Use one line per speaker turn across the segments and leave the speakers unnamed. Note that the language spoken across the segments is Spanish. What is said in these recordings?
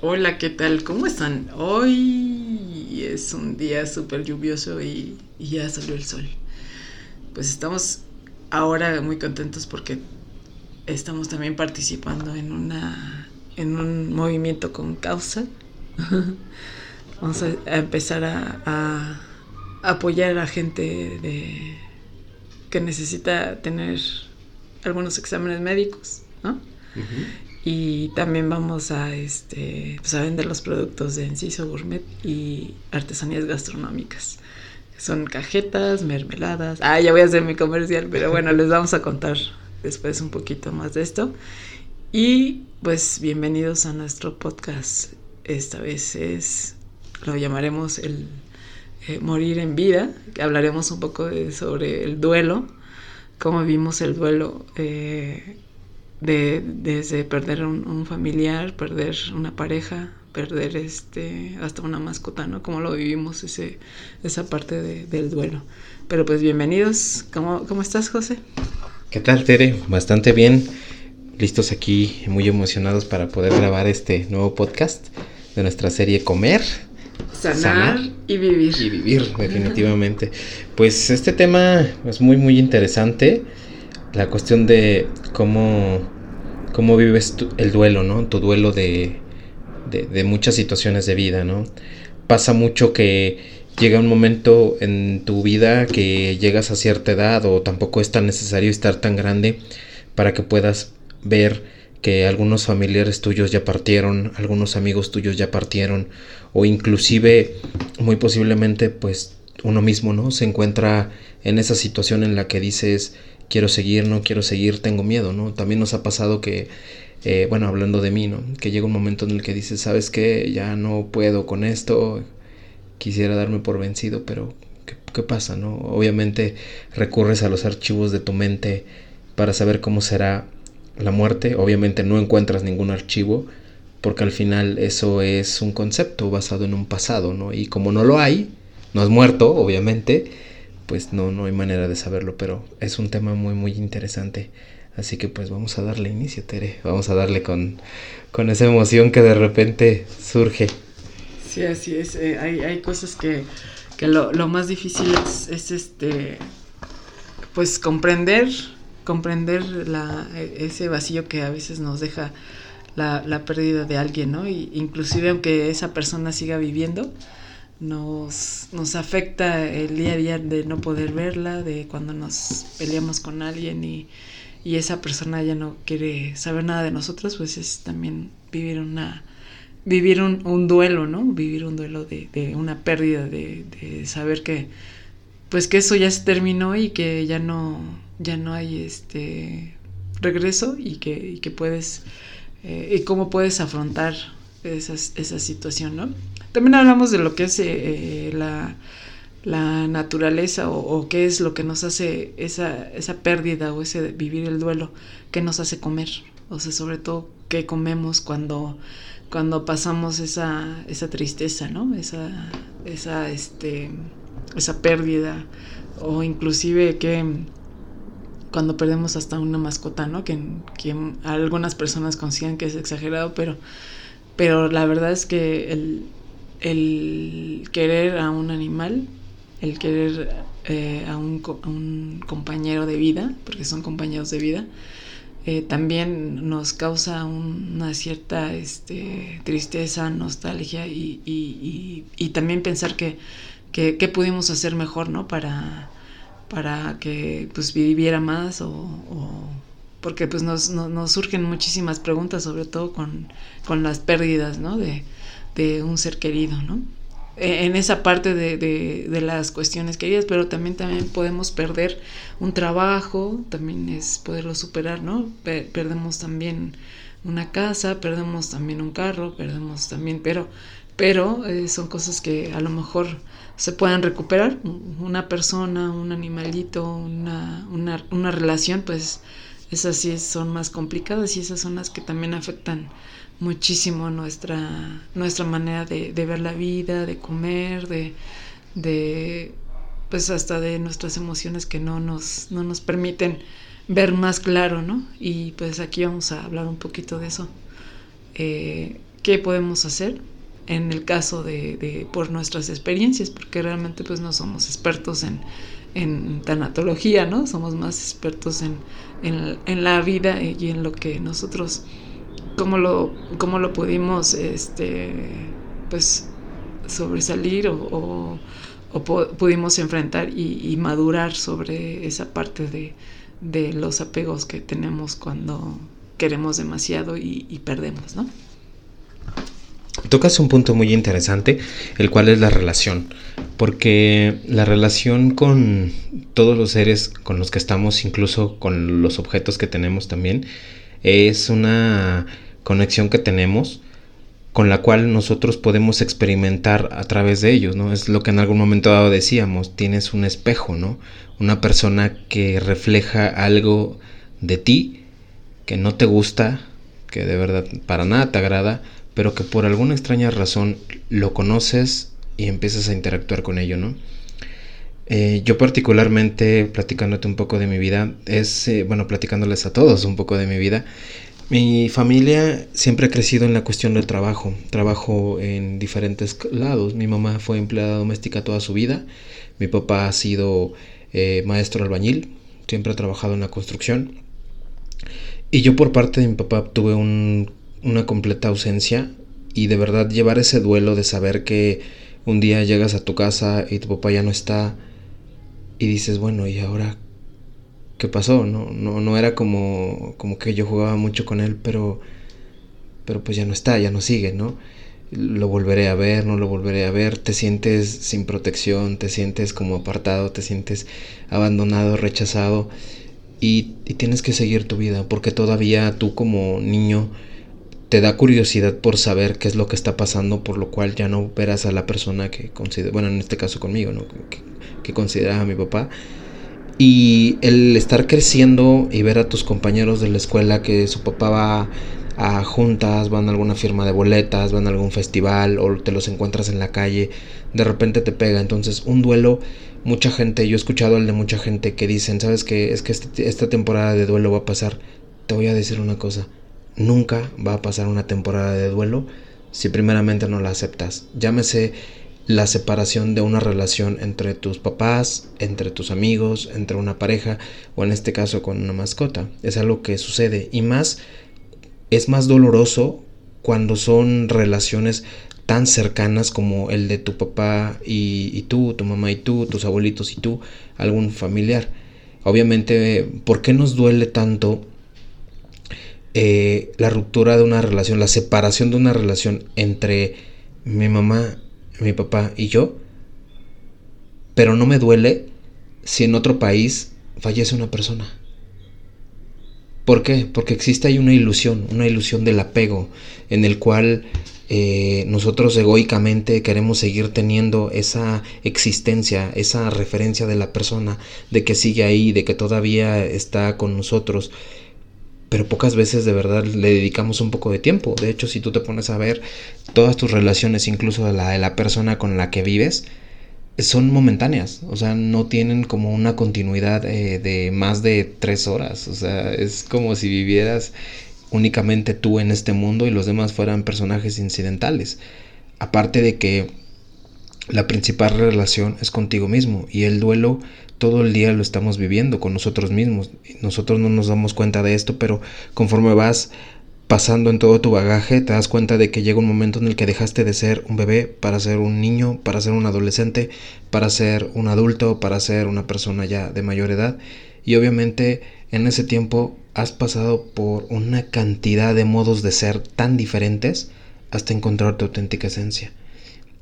Hola, ¿qué tal? ¿Cómo están? Hoy es un día súper lluvioso y, ya salió el sol. Pues estamos ahora muy contentos porque estamos también participando en una en un movimiento con causa. Vamos a, empezar a, apoyar a gente que necesita tener algunos exámenes médicos, ¿no? Y también vamos a, este, pues a vender los productos de Enciso Gourmet y artesanías gastronómicas. Son cajetas, mermeladas. Ah, ya voy a hacer mi comercial, pero bueno, les vamos a contar después un poquito más de esto. Y pues bienvenidos a nuestro podcast. Esta vez es, lo llamaremos el eh, Morir en Vida. Hablaremos un poco sobre el duelo, cómo vimos el duelo. Eh, de, desde perder un, un, familiar, perder una pareja, perder este hasta una mascota, ¿no? Como lo vivimos ese, esa parte de, del duelo. Pero pues bienvenidos, ¿Cómo, ¿cómo estás José?
¿Qué tal Tere? Bastante bien, listos aquí, muy emocionados para poder grabar este nuevo podcast de nuestra serie Comer.
Sanar, y vivir.
Y vivir, definitivamente. Pues este tema es muy, muy interesante la cuestión de cómo, cómo vives el duelo, ¿no? Tu duelo de, de, muchas situaciones de vida, ¿no? Pasa mucho que llega un momento en tu vida que llegas a cierta edad o tampoco es tan necesario estar tan grande para que puedas ver que algunos familiares tuyos ya partieron, algunos amigos tuyos ya partieron o inclusive muy posiblemente pues uno mismo, ¿no? Se encuentra en esa situación en la que dices quiero seguir, no quiero seguir, tengo miedo, ¿no? También nos ha pasado que, eh, bueno, hablando de mí, ¿no? Que llega un momento en el que dices, ¿sabes qué? Ya no puedo con esto, quisiera darme por vencido, pero ¿qué, pasa, no? Obviamente recurres a los archivos de tu mente para saber cómo será la muerte, obviamente no encuentras ningún archivo, porque al final eso es un concepto basado en un pasado, ¿no? Y como no lo hay, no has muerto, obviamente, pues no, no hay manera de saberlo, pero es un tema muy, muy interesante. Así que pues vamos a darle inicio, Tere. Vamos a darle con, con esa emoción que de repente surge.
Sí, así es. Eh, hay, hay, cosas que, que lo, lo, más difícil es, es, este, pues comprender, comprender la, ese vacío que a veces nos deja la, la pérdida de alguien, ¿no? Y inclusive aunque esa persona siga viviendo, nos, nos afecta el día a día de no poder verla, de cuando nos peleamos con alguien y, y esa persona ya no quiere saber nada de nosotros, pues es también vivir una vivir un, un duelo, ¿no? Vivir un duelo de, de una pérdida, de, saber que pues que eso ya se terminó y que ya no, ya no hay este regreso y que, y que puedes eh, y cómo puedes afrontar esa situación, ¿no? También hablamos de lo que es eh, la, la, naturaleza o, qué es lo que nos hace esa, esa pérdida o ese vivir el duelo, qué nos hace comer, o sea, sobre todo qué comemos cuando, cuando pasamos esa, esa tristeza, ¿no? Esa, esa, este, esa pérdida o inclusive que cuando perdemos hasta una mascota, ¿no? Que, que algunas personas consideran que es exagerado, pero, pero la verdad es que el, el querer a un animal, el querer eh, a, un, compañero de vida, porque son compañeros de vida, eh, también nos causa una cierta este, tristeza, nostalgia y, también pensar que, que, pudimos hacer mejor, ¿no? Para, para que pues viviera más o, o porque pues nos, nos, surgen muchísimas preguntas, sobre todo con, con las pérdidas, ¿no? De, de un ser querido, ¿no? E, en esa parte de, de, las cuestiones queridas, pero también, también podemos perder un trabajo, también es poderlo superar, ¿no? perdemos también una casa, perdemos también un carro, perdemos también, pero, pero eh, son cosas que a lo mejor se puedan recuperar. Una persona, un animalito, una, una, una relación, pues esas sí son más complicadas y esas son las que también afectan muchísimo nuestra, nuestra manera de, ver la vida, de comer, de, pues hasta de nuestras emociones que no nos, no nos permiten ver más claro, ¿no? Y pues aquí vamos a hablar un poquito de eso. Eh, qué podemos hacer en el caso de, por nuestras experiencias, porque realmente pues no somos expertos en, en tanatología, ¿no? Somos más expertos en, en, la vida y en lo que nosotros, cómo lo, cómo lo pudimos, este, pues, sobresalir o, pudimos enfrentar y, madurar sobre esa parte de, de, los apegos que tenemos cuando queremos demasiado y, y perdemos, ¿no?
Tocas un punto muy interesante, el cual es la relación, porque la relación con todos los seres con los que estamos, incluso con los objetos que tenemos también, es una conexión que tenemos con la cual nosotros podemos experimentar a través de ellos, ¿no? Es lo que en algún momento dado decíamos, tienes un espejo, ¿no? Una persona que refleja algo de ti que no te gusta, que de verdad para nada te agrada, pero que por alguna extraña razón lo conoces y empiezas a interactuar con ello, ¿no? Eh, yo particularmente, platicándote un poco de mi vida, es, eh, bueno, platicándoles a todos un poco de mi vida, mi familia siempre ha crecido en la cuestión del trabajo, trabajo en diferentes lados. Mi mamá fue empleada doméstica toda su vida, mi papá ha sido eh, maestro albañil, siempre ha trabajado en la construcción. Y yo por parte de mi papá tuve un una completa ausencia y de verdad llevar ese duelo de saber que un día llegas a tu casa y tu papá ya no está y dices, bueno, ¿y ahora qué pasó? No, no, no era como, como que yo jugaba mucho con él, pero, pero pues ya no está, ya no sigue, ¿no? Lo volveré a ver, no lo volveré a ver, te sientes sin protección, te sientes como apartado, te sientes abandonado, rechazado y, y tienes que seguir tu vida porque todavía tú como niño te da curiosidad por saber qué es lo que está pasando, por lo cual ya no verás a la persona que considera, bueno, en este caso conmigo. Que, que a mi papá. Y el estar creciendo y ver a tus compañeros de la escuela que su papá va a juntas, van a alguna firma de boletas, van a algún festival o te los encuentras en la calle, de repente te pega. Entonces, un duelo, mucha gente, yo he escuchado el de mucha gente que dicen, ¿sabes qué? Es que este, esta temporada de duelo va a pasar. Te voy a decir una cosa Nunca va a pasar una temporada de duelo si primeramente no la aceptas. Llámese la separación de una relación entre tus papás, entre tus amigos, entre una pareja o en este caso con una mascota. Es algo que sucede y más es más doloroso cuando son relaciones tan cercanas como el de tu papá y, y, tú, tu mamá y tú, tus abuelitos y tú, algún familiar. Obviamente, ¿por qué nos duele tanto eh, la ruptura de una relación, la separación de una relación entre mi mamá, mi papá y yo, pero no me duele si en otro país fallece una persona. ¿Por qué? Porque existe ahí una ilusión, una ilusión del apego, en el cual eh, nosotros egoicamente queremos seguir teniendo esa existencia, esa referencia de la persona, de que sigue ahí, de que todavía está con nosotros pero pocas veces de verdad le dedicamos un poco de tiempo. De hecho, si tú te pones a ver todas tus relaciones, incluso la de la persona con la que vives, son momentáneas, o sea, no tienen como una continuidad eh, de más de tres horas, o sea, es como si vivieras únicamente tú en este mundo y los demás fueran personajes incidentales. Aparte de que la principal relación es contigo mismo y el duelo todo el día lo estamos viviendo con nosotros mismos. Nosotros no nos damos cuenta de esto, pero conforme vas pasando en todo tu bagaje, te das cuenta de que llega un momento en el que dejaste de ser un bebé para ser un niño, para ser un adolescente, para ser un adulto, para ser una persona ya de mayor edad. Y obviamente en ese tiempo has pasado por una cantidad de modos de ser tan diferentes hasta encontrar tu auténtica esencia.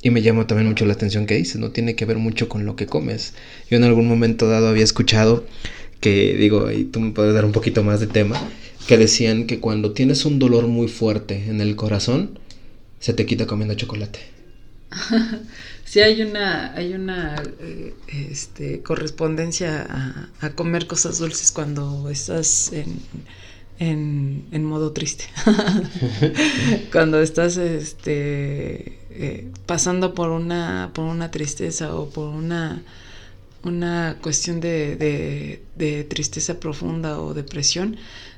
Y me llama también mucho la atención que dices, no tiene que ver mucho con lo que comes. Yo en algún momento dado había escuchado que, digo, y tú me puedes dar un poquito más de tema, que decían que cuando tienes un dolor muy fuerte en el corazón, se te quita comiendo chocolate.
sí, hay una, hay una eh, este, correspondencia a, a, comer cosas dulces cuando estás en, en, en modo triste. cuando estás este, eh, pasando por una, por una tristeza o por una, una cuestión de, de, tristeza profunda o depresión,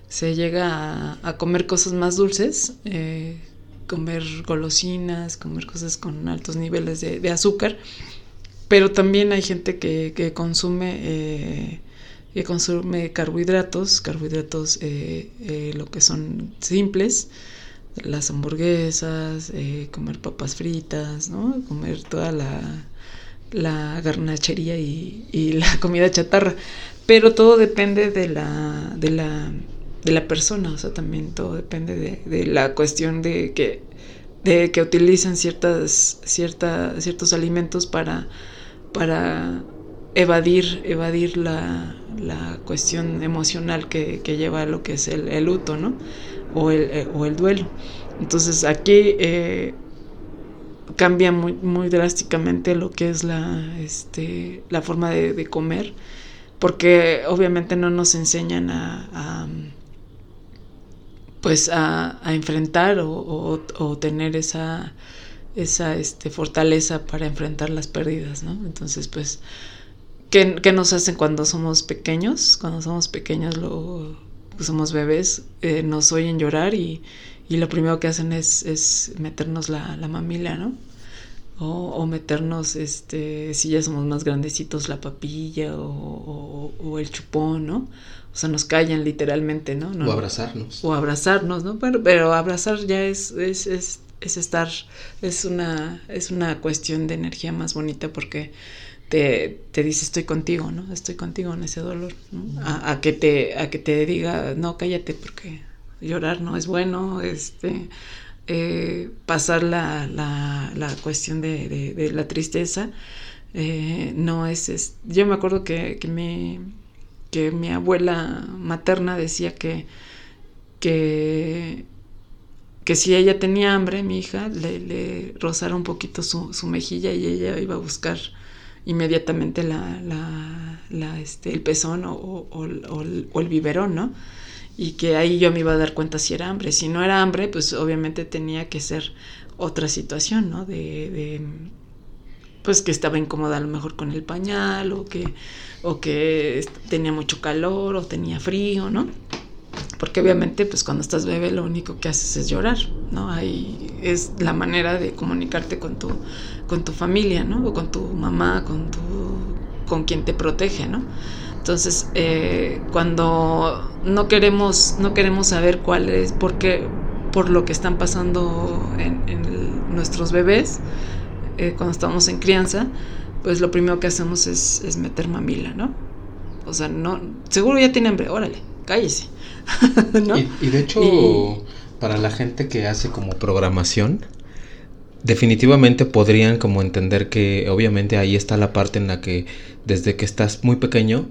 se llega a, comer cosas más dulces, eh, comer golosinas, comer cosas con altos niveles de, azúcar, pero también hay gente que, que consume eh, que consume carbohidratos, carbohidratos eh, eh, lo que son simples, las hamburguesas, comer papas fritas, ¿no? comer toda la, la garnachería y, y, la comida chatarra. Pero todo depende de la, de la de la persona, o sea, también todo depende de, de la cuestión de que, de que utilizan ciertas, cierta, ciertos alimentos para, para evadir, evadir la, la cuestión emocional que, que, lleva a lo que es el, el luto, ¿no? O el, eh, o el, duelo. Entonces aquí eh, cambia muy, muy drásticamente lo que es la, este, la forma de, de comer, porque obviamente no nos enseñan a pues a, enfrentar o, tener esa, esa este, fortaleza para enfrentar las pérdidas, ¿no? Entonces, pues, ¿qué, nos hacen cuando somos pequeños? Cuando somos pequeños, lo, pues, somos bebés, eh, nos oyen llorar y, lo primero que hacen es, meternos la, mamila, ¿no? O, meternos, este, si ya somos más grandecitos, la papilla o, o el chupón, ¿no? o sea, nos callan literalmente, ¿no?
o abrazarnos.
O abrazarnos, ¿no? Pero, pero abrazar ya es, es, es, es, estar, es una, es una cuestión de energía más bonita porque te, te dice estoy contigo, ¿no? Estoy contigo en ese dolor, ¿no? a, a, que te, a que te diga, no, cállate porque llorar no es bueno, este, eh, pasar la, la, la cuestión de, de, la tristeza, eh, no es, es, yo me acuerdo que, que me que mi abuela materna decía que, que, que si ella tenía hambre, mi hija, le, le rozara un poquito su, su, mejilla y ella iba a buscar inmediatamente la, la, la este, el pezón o, o, el biberón, ¿no? Y que ahí yo me iba a dar cuenta si era hambre. Si no era hambre, pues obviamente tenía que ser otra situación, ¿no? De, de pues que estaba incómoda a lo mejor con el pañal o que o que tenía mucho calor o tenía frío, ¿no? Porque obviamente pues cuando estás bebé lo único que haces es llorar, ¿no? Ahí es la manera de comunicarte con tu, con tu familia, ¿no? O con tu mamá, con tu, con quien te protege, ¿no? Entonces, eh, cuando no queremos, no queremos saber cuál es, por qué, por lo que están pasando en, nuestros bebés, eh, cuando estamos en crianza, pues lo primero que hacemos es, meter mamila, ¿no? O sea, no, seguro ya tiene hambre, órale, cállese.
¿no? y, de hecho, para la gente que hace como programación, definitivamente podrían como entender que obviamente ahí está la parte en la que desde que estás muy pequeño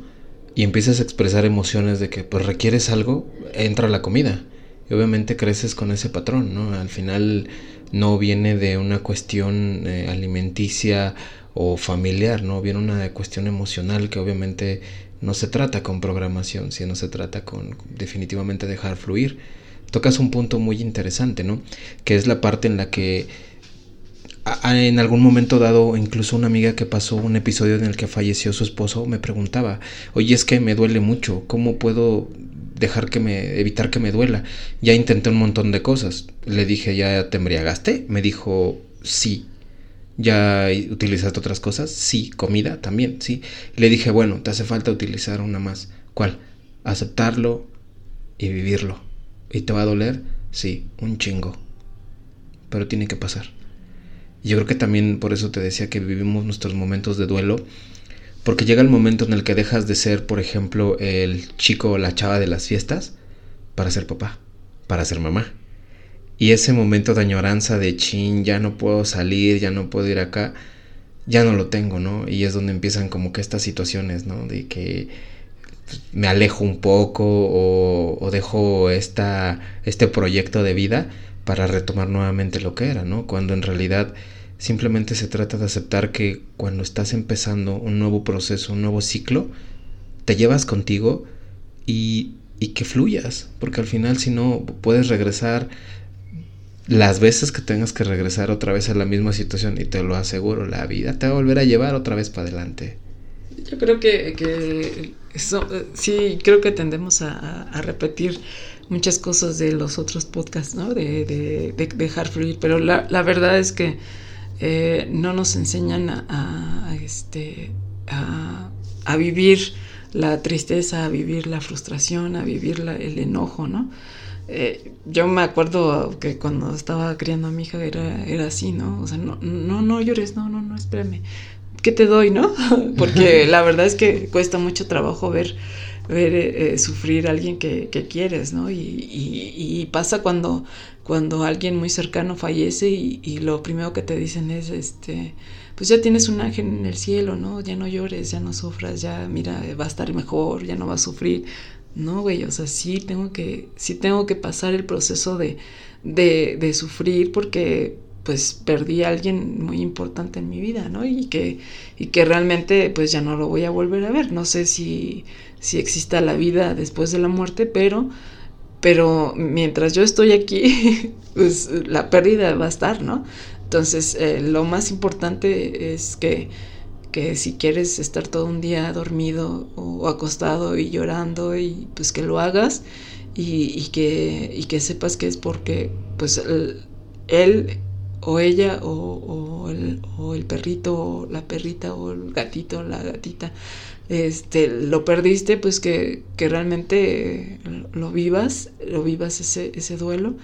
y empiezas a expresar emociones de que pues requieres algo, entra la comida. Y obviamente creces con ese patrón, ¿no? Al final no viene de una cuestión eh, alimenticia o familiar, ¿no? Viene una cuestión emocional que obviamente no se trata con programación, sino se trata con definitivamente dejar fluir. Tocas un punto muy interesante, ¿no? Que es la parte en la que en algún momento dado, incluso una amiga que pasó un episodio en el que falleció su esposo me preguntaba, oye, es que me duele mucho, ¿cómo puedo dejar que me, evitar que me duela? Ya intenté un montón de cosas. Le dije, ¿ya te embriagaste? Me dijo, sí. ¿Ya utilizaste otras cosas? Sí, comida también, sí. Le dije, bueno, te hace falta utilizar una más. ¿Cuál? Aceptarlo y vivirlo. ¿Y te va a doler? Sí, un chingo. Pero tiene que pasar. Yo creo que también por eso te decía que vivimos nuestros momentos de duelo. Porque llega el momento en el que dejas de ser, por ejemplo, el chico o la chava de las fiestas para ser papá, para ser mamá. Y ese momento de añoranza de chin, ya no puedo salir, ya no puedo ir acá, ya no lo tengo, ¿no? Y es donde empiezan como que estas situaciones, ¿no? De que me alejo un poco o, dejo esta, este proyecto de vida para retomar nuevamente lo que era, ¿no? Cuando en realidad simplemente se trata de aceptar que cuando estás empezando un nuevo proceso, un nuevo ciclo, te llevas contigo y, y que fluyas, porque al final si no puedes regresar las veces que tengas que regresar otra vez a la misma situación y te lo aseguro, la vida te va a volver a llevar otra vez para adelante.
Yo creo que, que eso, sí, creo que tendemos a, repetir muchas cosas de los otros podcasts, ¿no? De, de, dejar fluir, pero la, la verdad es que eh, no nos enseñan a, este, a, a, vivir la tristeza, a vivir la frustración, a vivir el enojo, ¿no? Eh, yo me acuerdo que cuando estaba criando a mi hija era, era así, ¿no? O sea, no, no, no llores, no, no, no, espérame. ¿Qué te doy, no? Porque la verdad es que cuesta mucho trabajo ver, ver eh, sufrir a alguien que, que quieres, ¿no? Y, y, y, pasa cuando, cuando alguien muy cercano fallece y, y, lo primero que te dicen es, este, pues ya tienes un ángel en el cielo, ¿no? Ya no llores, ya no sufras, ya mira, va a estar mejor, ya no va a sufrir. No, güey, o sea, sí tengo que, sí tengo que pasar el proceso de, de, de sufrir porque pues perdí a alguien muy importante en mi vida, ¿no? Y que, y que realmente pues ya no lo voy a volver a ver. No sé si, si exista la vida después de la muerte, pero, pero mientras yo estoy aquí, pues la pérdida va a estar, ¿no? Entonces, eh, lo más importante es que que si quieres estar todo un día dormido o acostado y llorando y pues que lo hagas y, que, y que sepas que es porque pues él o ella o, el, o, el, perrito o la perrita o el gatito o la gatita este lo perdiste pues que, que realmente lo vivas lo vivas ese, ese duelo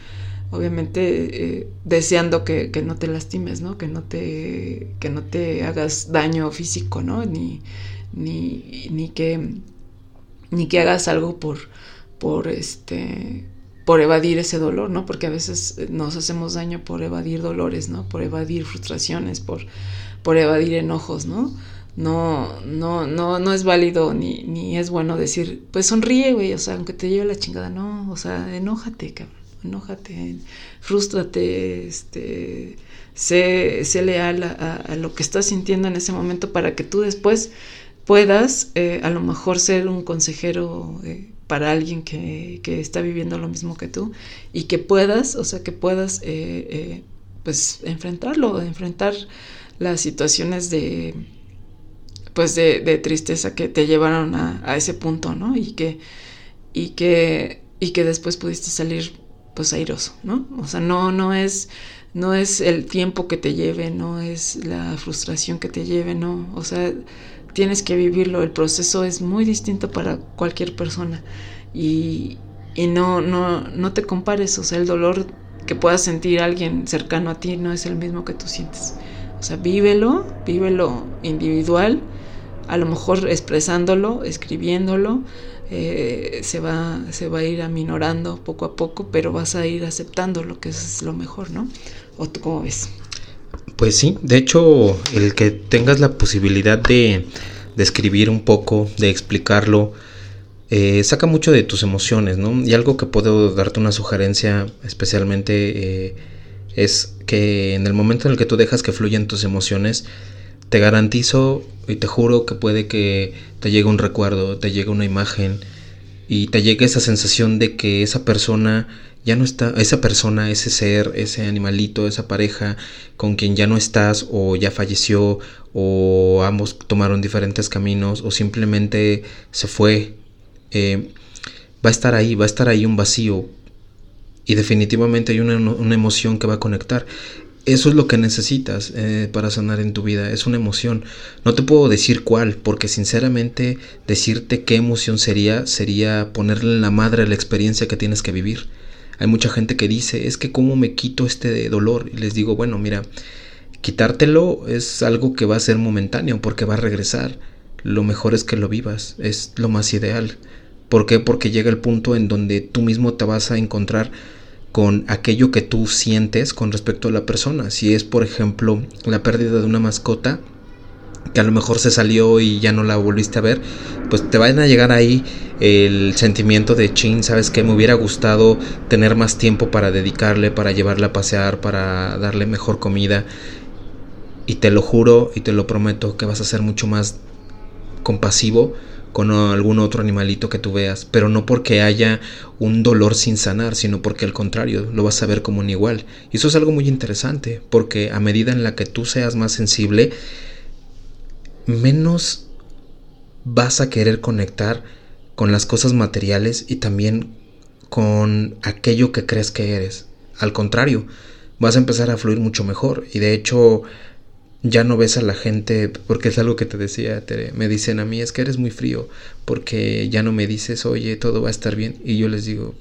obviamente eh, deseando que, no te lastimes, ¿no? Que no te, que no te hagas daño físico, ¿no? Ni, ni, ni, que, ni que hagas algo por, por, este, por evadir ese dolor, ¿no? Porque a veces nos hacemos daño por evadir dolores, ¿no? Por evadir frustraciones, por, por evadir enojos, ¿no? No, no, no, no es válido ni, ni es bueno decir, pues sonríe, güey, o sea, aunque te lleve la chingada, no, o sea, enójate, cabrón enójate, frústrate, este, sé, sé leal a, lo que estás sintiendo en ese momento para que tú después puedas eh, a lo mejor ser un consejero eh, para alguien que, que, está viviendo lo mismo que tú y que puedas, o sea, que puedas eh, pues enfrentarlo, enfrentar las situaciones de pues de, tristeza que te llevaron a, a, ese punto, ¿no? Y que, y que, y que después pudiste salir pues airoso, ¿no? O sea, no, no es, no es el tiempo que te lleve, no es la frustración que te lleve, no, o sea, tienes que vivirlo, el proceso es muy distinto para cualquier persona y, y no, no, no te compares, o sea, el dolor que pueda sentir alguien cercano a ti no es el mismo que tú sientes. O sea, vívelo, vívelo individual, a lo mejor expresándolo, escribiéndolo, eh, se, va, se va a ir aminorando poco a poco, pero vas a ir aceptando lo que es lo mejor, ¿no? ¿O tú cómo ves?
Pues sí, de hecho, el que tengas la posibilidad de, de escribir un poco, de explicarlo, eh, saca mucho de tus emociones, ¿no? Y algo que puedo darte una sugerencia especialmente eh, es que en el momento en el que tú dejas que fluyan tus emociones, te garantizo y te juro que puede que te llegue un recuerdo, te llegue una imagen y te llegue esa sensación de que esa persona ya no está, esa persona, ese ser, ese animalito, esa pareja con quien ya no estás o ya falleció o ambos tomaron diferentes caminos o simplemente se fue, eh, va a estar ahí, va a estar ahí un vacío y definitivamente hay una, una emoción que va a conectar. Eso es lo que necesitas eh, para sanar en tu vida, es una emoción. No te puedo decir cuál, porque sinceramente decirte qué emoción sería sería ponerle en la madre la experiencia que tienes que vivir. Hay mucha gente que dice, es que cómo me quito este dolor. Y les digo, bueno, mira, quitártelo es algo que va a ser momentáneo, porque va a regresar. Lo mejor es que lo vivas, es lo más ideal. ¿Por qué? Porque llega el punto en donde tú mismo te vas a encontrar con aquello que tú sientes con respecto a la persona. Si es, por ejemplo, la pérdida de una mascota, que a lo mejor se salió y ya no la volviste a ver, pues te van a llegar ahí el sentimiento de chin, sabes que me hubiera gustado tener más tiempo para dedicarle, para llevarla a pasear, para darle mejor comida. Y te lo juro y te lo prometo que vas a ser mucho más compasivo con algún otro animalito que tú veas, pero no porque haya un dolor sin sanar, sino porque al contrario, lo vas a ver como un igual. Y eso es algo muy interesante, porque a medida en la que tú seas más sensible, menos vas a querer conectar con las cosas materiales y también con aquello que crees que eres. Al contrario, vas a empezar a fluir mucho mejor. Y de hecho, ya no ves a la gente, porque es algo que te decía, Tere, me dicen a mí, es que eres muy frío, porque ya no me dices, oye, todo va a estar bien. Y yo les digo,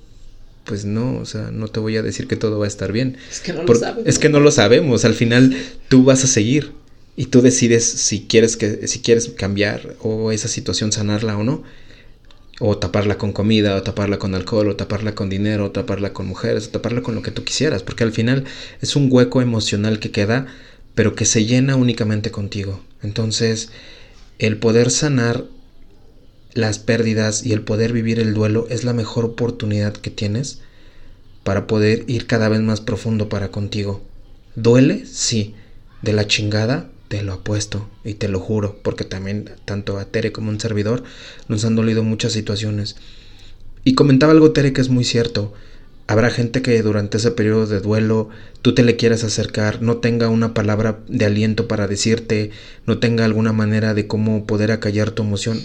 pues no, o sea, no te voy a decir que todo va a estar bien.
Es que no lo sabemos.
Es que no lo sabemos, al final tú vas a seguir y tú decides si quieres que si quieres cambiar o esa situación sanarla o no o taparla con comida o taparla con alcohol o taparla con dinero o taparla con mujeres o taparla con lo que tú quisieras porque al final es un hueco emocional que queda pero que se llena únicamente contigo entonces el poder sanar las pérdidas y el poder vivir el duelo es la mejor oportunidad que tienes para poder ir cada vez más profundo para contigo duele sí de la chingada te lo apuesto y te lo juro, porque también tanto a Tere como a un servidor nos han dolido muchas situaciones. Y comentaba algo Tere que es muy cierto. Habrá gente que durante ese periodo de duelo tú te le quieras acercar, no tenga una palabra de aliento para decirte, no tenga alguna manera de cómo poder acallar tu emoción.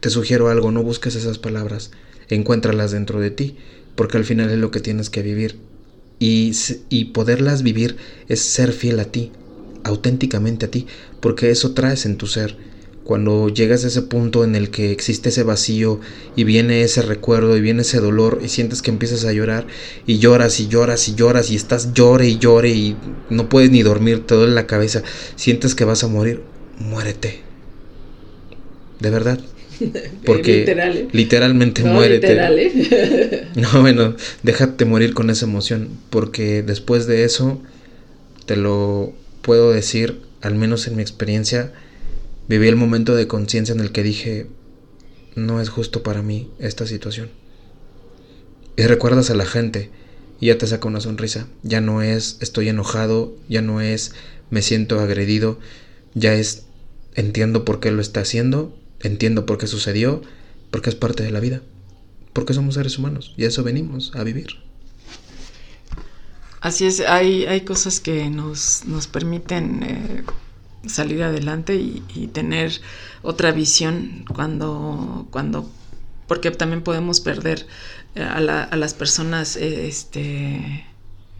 Te sugiero algo, no busques esas palabras, encuéntralas dentro de ti, porque al final es lo que tienes que vivir. Y, y poderlas vivir es ser fiel a ti, auténticamente a ti, porque eso traes en tu ser. Cuando llegas a ese punto en el que existe ese vacío y viene ese recuerdo y viene ese dolor y sientes que empiezas a llorar y lloras y lloras y lloras y estás llore y llore y no puedes ni dormir, te duele la cabeza, sientes que vas a morir, muérete. De verdad. Porque
Literal, ¿eh?
literalmente
No,
muérete.
literal, ¿eh?
No, bueno, déjate morir con esa emoción, porque después de eso, te lo puedo decir, al menos en mi experiencia, viví el momento de conciencia en el que dije, no es justo para mí esta situación. Y recuerdas a la gente y ya te saca una sonrisa. Ya no es estoy enojado, ya no es me siento agredido, ya es entiendo por qué lo está haciendo, entiendo por qué sucedió, porque es parte de la vida, porque somos seres humanos y eso venimos a vivir.
Así es, hay, hay cosas que nos, nos permiten eh, salir adelante y, tener otra visión cuando, cuando, porque también podemos perder eh, a, la- a las personas eh, este,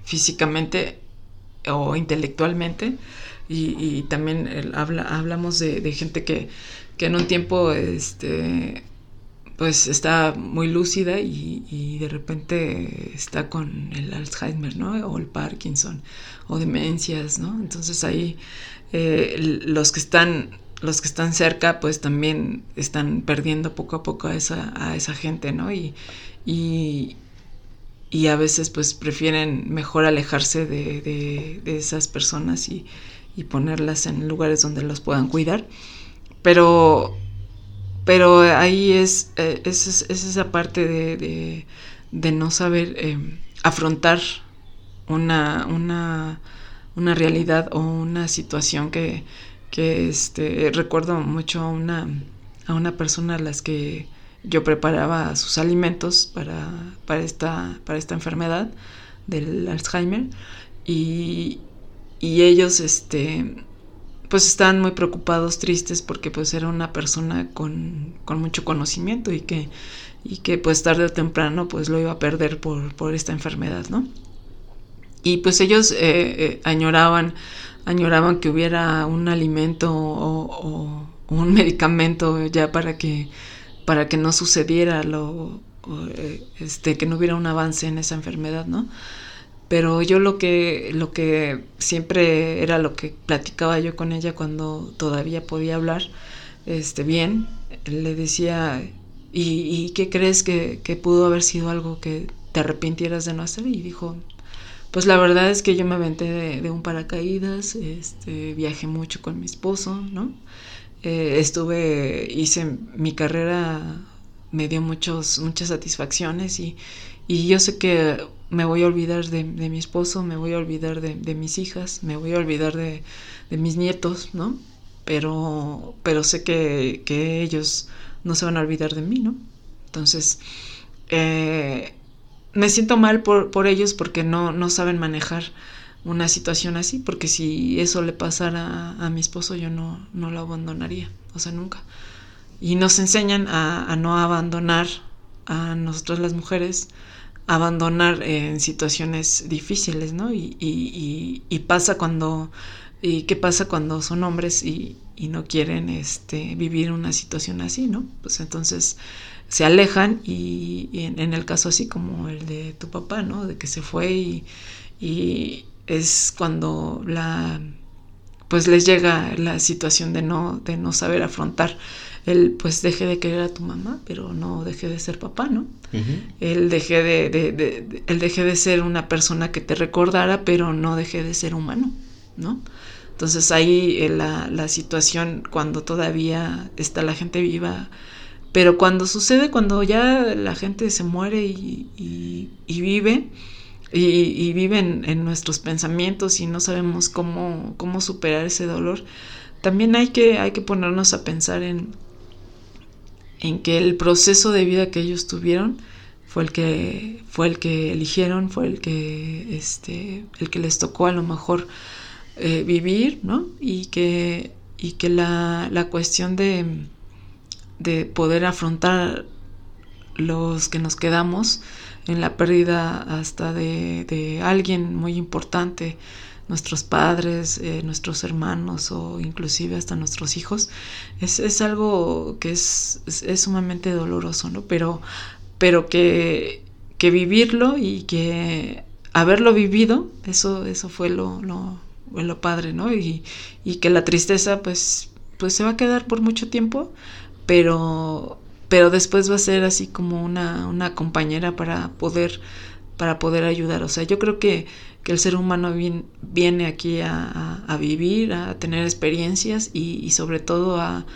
físicamente o intelectualmente y, también habla, hablamos de, de gente que, que en un tiempo este, pues está muy lúcida y, y de repente está con el Alzheimer, ¿no? O el Parkinson, o demencias, ¿no? Entonces ahí eh, los que están los que están cerca pues también están perdiendo poco a poco a esa, a esa gente, ¿no? Y, y, y a veces pues prefieren mejor alejarse de, de- esas personas y, y ponerlas en lugares donde los puedan cuidar. Pero pero ahí es, eh, es, es- es esa parte de, de- de no saber eh, afrontar una, una, una realidad o una situación que, que este, recuerdo mucho a una, a una persona a las que yo preparaba sus alimentos para, para, esta, para esta enfermedad del Alzheimer y, y ellos este, pues estaban muy preocupados, tristes, porque pues era una persona con, con mucho conocimiento y que, y que pues tarde o temprano pues lo iba a perder por, por esta enfermedad, ¿no? Y pues ellos eh, eh, añoraban, añoraban que hubiera un alimento o, un medicamento ya para que, para que no sucediera lo, eh, este, que no hubiera un avance en esa enfermedad, ¿no? Pero yo lo que, lo que siempre era lo que platicaba yo con ella cuando todavía podía hablar este, bien, le decía, ¿y, y qué crees que, que pudo haber sido algo que te arrepintieras de no hacer? Y dijo, pues la verdad es que yo me aventé de, un paracaídas, este, viajé mucho con mi esposo, ¿no? Eh, estuve, hice mi carrera, me dio muchos, muchas satisfacciones y, y yo sé que me voy a olvidar de, de mi esposo, me voy a olvidar de, de mis hijas, me voy a olvidar de, de mis nietos, ¿no? Pero, pero sé que, que ellos no se van a olvidar de mí, ¿no? Entonces, eh, me siento mal por, por ellos porque no, no saben manejar una situación así, porque si eso le pasara a, mi esposo yo no, no lo abandonaría, o sea, nunca. Y nos enseñan a, no abandonar a nosotras las mujeres abandonar en situaciones difíciles, ¿no? Y, pasa cuando, y qué pasa cuando son hombres y, y no quieren este, vivir una situación así, ¿no? Pues entonces se alejan y, en, el caso así como el de tu papá, ¿no? De que se fue y, y es cuando la pues les llega la situación de no de no saber afrontar él pues deje de querer a tu mamá, pero no deje de ser papá, ¿no? Él deje de, de, él deje de ser una persona que te recordara, pero no deje de ser humano, ¿no? Entonces ahí eh, la, la situación cuando todavía está la gente viva, pero cuando sucede, cuando ya la gente se muere y, y, vive, y, y vive en, en, nuestros pensamientos y no sabemos cómo, cómo superar ese dolor, también hay que, hay que ponernos a pensar en, en que el proceso de vida que ellos tuvieron fue el que fue el que eligieron, fue el que este el que les tocó a lo mejor eh, vivir, ¿no? Y que y que la, la cuestión de, de poder afrontar los que nos quedamos en la pérdida hasta de, de alguien muy importante nuestros padres, eh, nuestros hermanos o inclusive hasta nuestros hijos, es, es algo que es, es, sumamente doloroso, ¿no? Pero, pero que, que vivirlo y que haberlo vivido, eso, eso fue lo, lo, lo padre, ¿no? Y, y, que la tristeza, pues, pues se va a quedar por mucho tiempo, pero, pero después va a ser así como una, una compañera para poder, para poder ayudar. O sea, yo creo que que el ser humano viene aquí a, vivir, a tener experiencias y, sobre todo a,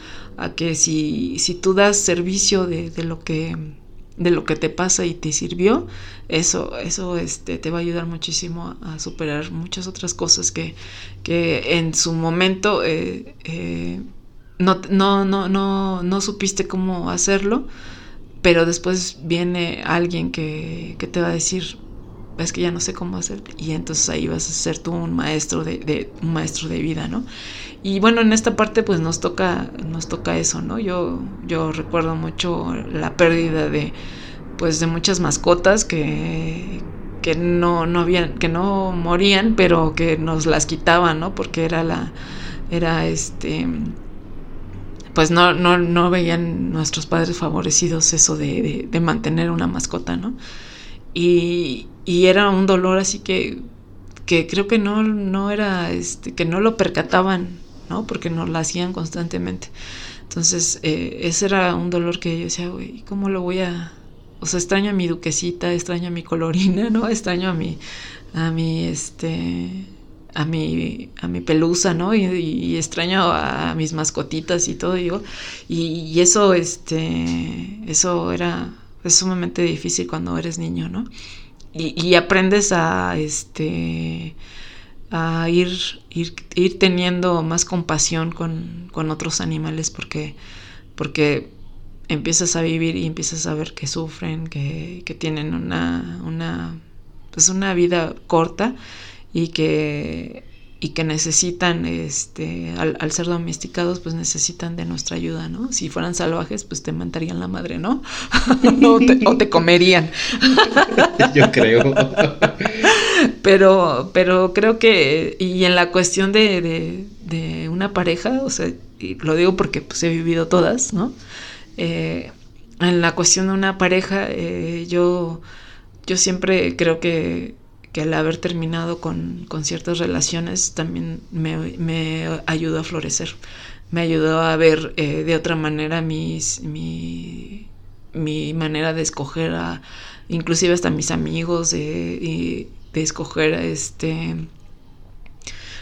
que si, si, tú das servicio de, lo que de lo que te pasa y te sirvió, eso, eso este, te va a ayudar muchísimo a, superar muchas otras cosas que, que en su momento eh, eh, no, no, no, no, no supiste cómo hacerlo, pero después viene alguien que, que te va a decir, es que ya no sé cómo hacer y entonces ahí vas a ser tú un maestro de, un maestro de vida, ¿no? Y bueno, en esta parte pues nos toca nos toca eso, ¿no? Yo yo recuerdo mucho la pérdida de pues de muchas mascotas que que no no habían que no morían, pero que nos las quitaban, ¿no? Porque era la era este pues no, no, no veían nuestros padres favorecidos eso de, de mantener una mascota, ¿no? Y, y era un dolor así que, que creo que no, no era, este, que no lo percataban, ¿no? Porque no lo hacían constantemente. Entonces, eh, ese era un dolor que yo decía, güey, ¿cómo lo voy a...? O sea, extraño a mi duquesita, extraño a mi colorina, ¿no? Extraño a mi, a mi, este, a mi, a mi pelusa, ¿no? Y, extraño a mis mascotitas y todo, digo. Y, y, eso, este, eso era, es sumamente difícil cuando eres niño, ¿no? y, aprendes a este a ir, ir, teniendo más compasión con, otros animales porque, porque empiezas a vivir y empiezas a ver que sufren, que, que tienen una, una, pues una vida corta y que y que necesitan, este, al, ser domesticados, pues necesitan de nuestra ayuda, ¿no? Si fueran salvajes, pues te matarían la madre, ¿no? o, te, comerían.
Yo creo.
pero, pero creo que, y en la cuestión de, de, una pareja, o sea, y lo digo porque pues he vivido todas, ¿no? Eh, en la cuestión de una pareja, eh, yo, yo siempre creo que al haber terminado con, ciertas relaciones también me, ayudó a florecer, me ayudó a ver eh, de otra manera mi, mi, manera de escoger a, inclusive hasta mis amigos, de, de escoger este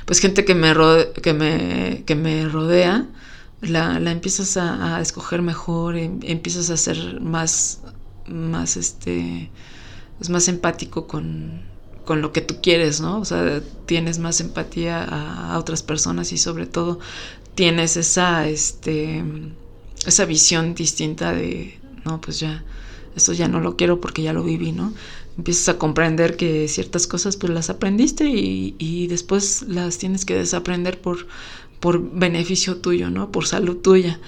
pues gente que me, que me, que me rodea, la, la empiezas a, escoger mejor, em, empiezas a ser más, más, este, pues más empático con, con lo que tú quieres, ¿no? O sea, tienes más empatía a, otras personas y sobre todo tienes esa, este, esa visión distinta de, no, pues ya, esto ya no lo quiero porque ya lo viví, ¿no? Empiezas a comprender que ciertas cosas pues las aprendiste y, después las tienes que desaprender por, por beneficio tuyo, ¿no? Por salud tuya.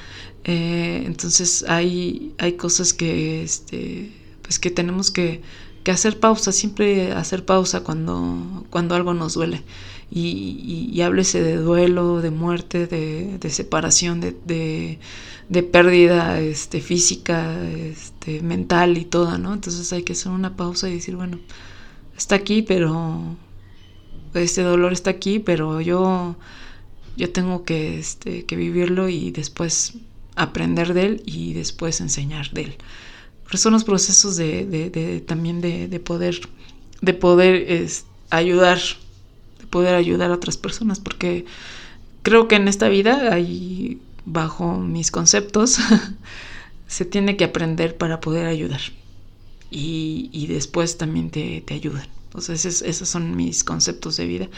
Eh, entonces hay, hay cosas que, este, pues que tenemos que que hacer pausa, siempre hacer pausa cuando, cuando algo nos duele. Y, y, háblese de duelo, de muerte, de, separación, de, pérdida este, física, este, mental y toda, ¿no? Entonces hay que hacer una pausa y decir, bueno, está aquí, pero este dolor está aquí, pero yo, yo tengo que, este, que vivirlo y después aprender de él y después enseñar de él. Son los procesos de, también de, poder, de poder ayudar, de poder ayudar a otras personas, porque creo que en esta vida bajo mis conceptos, se tiene que aprender para poder ayudar. Y, después también te, te ayudan. Entonces esos, son mis conceptos de vida.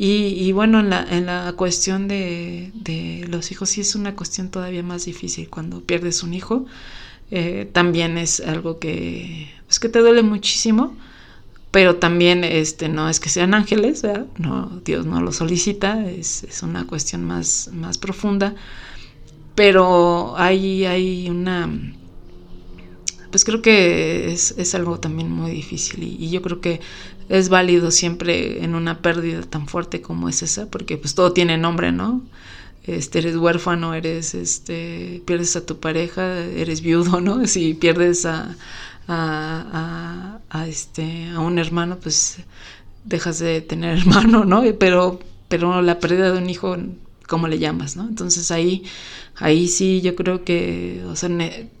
Y, bueno, en la, en la cuestión de, de, los hijos sí es una cuestión todavía más difícil. Cuando pierdes un hijo, eh, también es algo que, pues que te duele muchísimo, pero también este, no es que sean ángeles, no, Dios no lo solicita, es, es, una cuestión más, más profunda, pero hay, hay una pues creo que es, es algo también muy difícil y, yo creo que es válido siempre en una pérdida tan fuerte como es esa, porque pues todo tiene nombre, ¿no? Este, eres huérfano, eres, este, pierdes a tu pareja, eres viudo, ¿no? Si pierdes a, a, este, a un hermano, pues dejas de tener hermano, ¿no? Pero, pero la pérdida de un hijo cómo le llamas, ¿no? Entonces ahí, ahí sí yo creo que, o sea,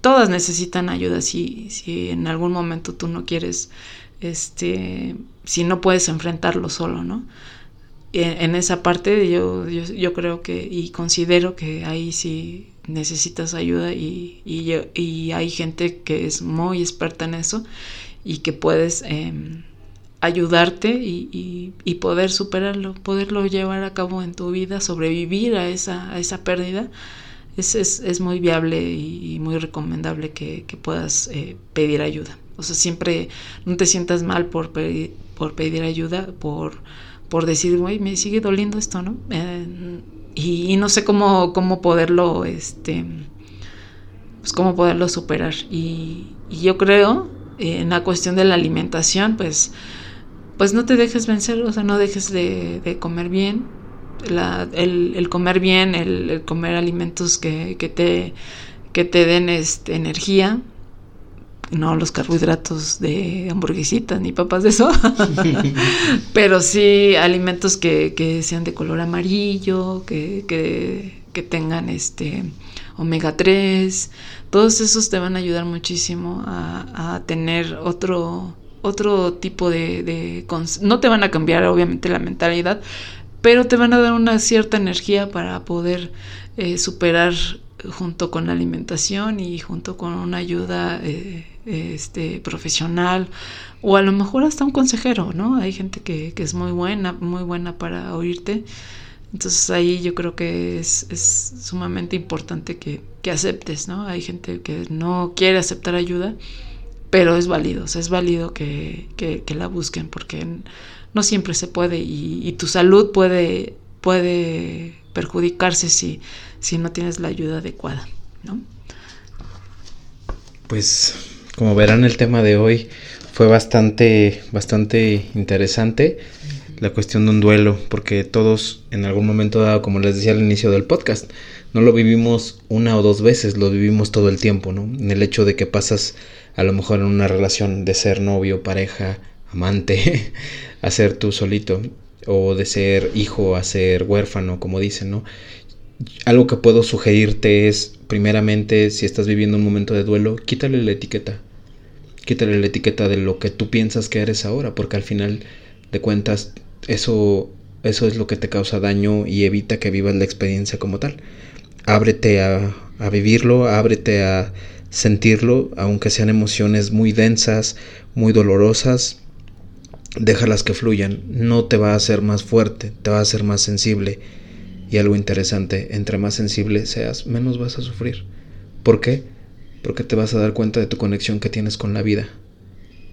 todas necesitan ayuda si, si en algún momento tú no quieres, este, si no puedes enfrentarlo solo, ¿no? En, esa parte yo, yo, yo, creo que y considero que ahí sí necesitas ayuda y, y, y hay gente que es muy experta en eso y que puedes... Eh, ayudarte y, y, poder superarlo, poderlo llevar a cabo en tu vida, sobrevivir a esa, a esa pérdida, es, es, es muy viable y, muy recomendable que, que puedas eh, pedir ayuda. O sea, siempre no te sientas mal por, pedir, por pedir ayuda, por, por decir, güey, me sigue doliendo esto, ¿no? Eh, y, no sé cómo, cómo poderlo, este, pues cómo poderlo superar. Y, y yo creo, eh, en la cuestión de la alimentación, pues pues no te dejes vencer, o sea, no dejes de, comer bien. el, comer bien, el, comer alimentos que, te, que te den este, energía, no los carbohidratos de hamburguesitas ni papas de eso, pero sí alimentos que, sean de color amarillo, que, que, tengan este omega 3, todos esos te van a ayudar muchísimo a, a tener otro otro tipo de, No te van a cambiar obviamente la mentalidad, pero te van a dar una cierta energía para poder eh, superar junto con la alimentación y junto con una ayuda eh, este, profesional o a lo mejor hasta un consejero, ¿no? Hay gente que, es muy buena, muy buena para oírte. Entonces ahí yo creo que es, es sumamente importante que, que, aceptes, ¿no? Hay gente que no quiere aceptar ayuda pero es válido, es válido que, que, la busquen porque no siempre se puede y, tu salud puede, puede perjudicarse si, si no tienes la ayuda adecuada, ¿no?
Pues como verán el tema de hoy fue bastante, bastante interesante la cuestión de un duelo, porque todos en algún momento dado, como les decía al inicio del podcast, no lo vivimos una o dos veces, lo vivimos todo el tiempo, ¿no? En el hecho de que pasas a lo mejor en una relación de ser novio, pareja, amante, a ser tú solito, o de ser hijo a ser huérfano, como dicen, ¿no? Algo que puedo sugerirte es, primeramente, si estás viviendo un momento de duelo, quítale la etiqueta. Quítale la etiqueta de lo que tú piensas que eres ahora, porque al final de cuentas eso, eso es lo que te causa daño y evita que vivas la experiencia como tal. Ábrete a, a vivirlo, ábrete a sentirlo, aunque sean emociones muy densas, muy dolorosas, déjalas que fluyan, no te va a hacer más fuerte, te va a hacer más sensible. Y algo interesante, entre más sensible seas, menos vas a sufrir. ¿Por qué? Porque te vas a dar cuenta de tu conexión que tienes con la vida.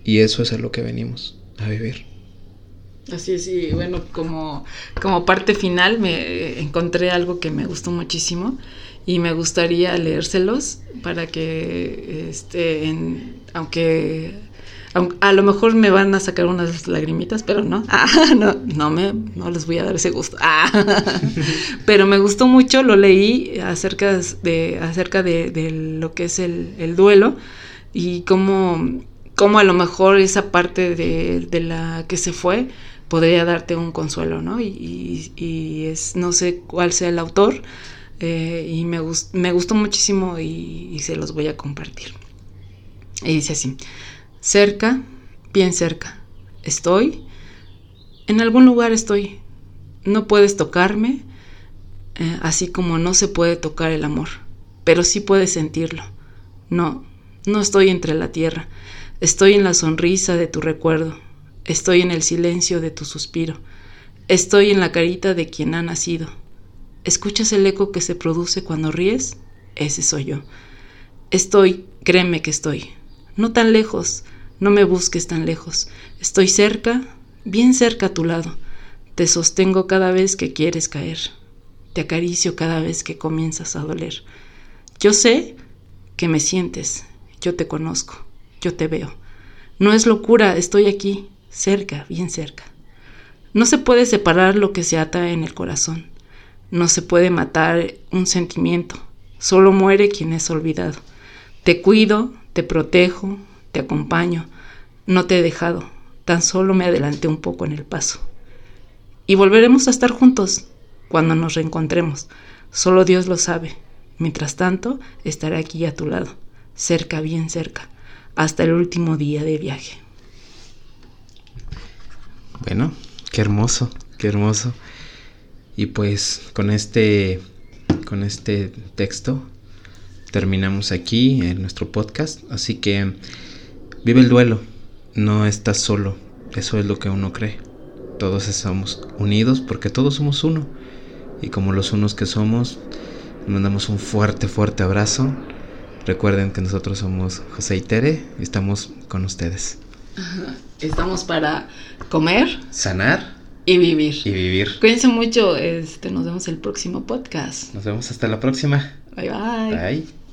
Y eso es a lo que venimos, a vivir.
Así es, y bueno, como, como parte final me encontré algo que me gustó muchísimo y me gustaría leérselos para que, este, en, aunque a lo mejor me van a sacar unas lagrimitas, pero no, ah, no, me, no les voy a dar ese gusto. Ah, pero me gustó mucho, lo leí acerca de, acerca de, lo que es el, duelo y cómo, cómo, a lo mejor esa parte de, la que se fue podría darte un consuelo, ¿no? Y, es, no sé cuál sea el autor, eh, y me, me gustó muchísimo y se los voy a compartir. Y dice así, cerca, bien cerca, estoy, en algún lugar estoy, no puedes tocarme, eh, así como no se puede tocar el amor, pero sí puedes sentirlo. No, no estoy entre la tierra, estoy en la sonrisa de tu recuerdo, estoy en el silencio de tu suspiro, estoy en la carita de quien ha nacido. ¿Escuchas el eco que se produce cuando ríes? Ese soy yo. Estoy, créeme que estoy, no tan lejos, no me busques tan lejos. Estoy cerca, bien cerca a tu lado. Te sostengo cada vez que quieres caer. Te acaricio cada vez que comienzas a doler. Yo sé que me sientes, yo te conozco, yo te veo. No es locura, estoy aquí, cerca, bien cerca. No se puede separar lo que se ata en el corazón. No se puede matar un sentimiento. Solo muere quien es olvidado. Te cuido, te protejo, te acompaño, no te he dejado, tan solo me adelanté un poco en el paso. Y volveremos a estar juntos cuando nos reencontremos, solo Dios lo sabe. Mientras tanto, estaré aquí a tu lado, cerca, bien cerca, hasta el último día de viaje.
Bueno, qué hermoso, qué hermoso. Y pues con este con este texto terminamos aquí en nuestro podcast. Así que vive el duelo, no estás solo, eso es lo que uno cree. Todos estamos unidos porque todos somos uno. Y como los unos que somos, mandamos un fuerte, fuerte abrazo. Recuerden que nosotros somos José y Tere y estamos con ustedes.
Estamos para comer,
sanar
y vivir.
Y vivir.
Cuídense mucho, este, nos vemos el próximo podcast.
Nos vemos hasta la próxima.
Bye bye.
Bye.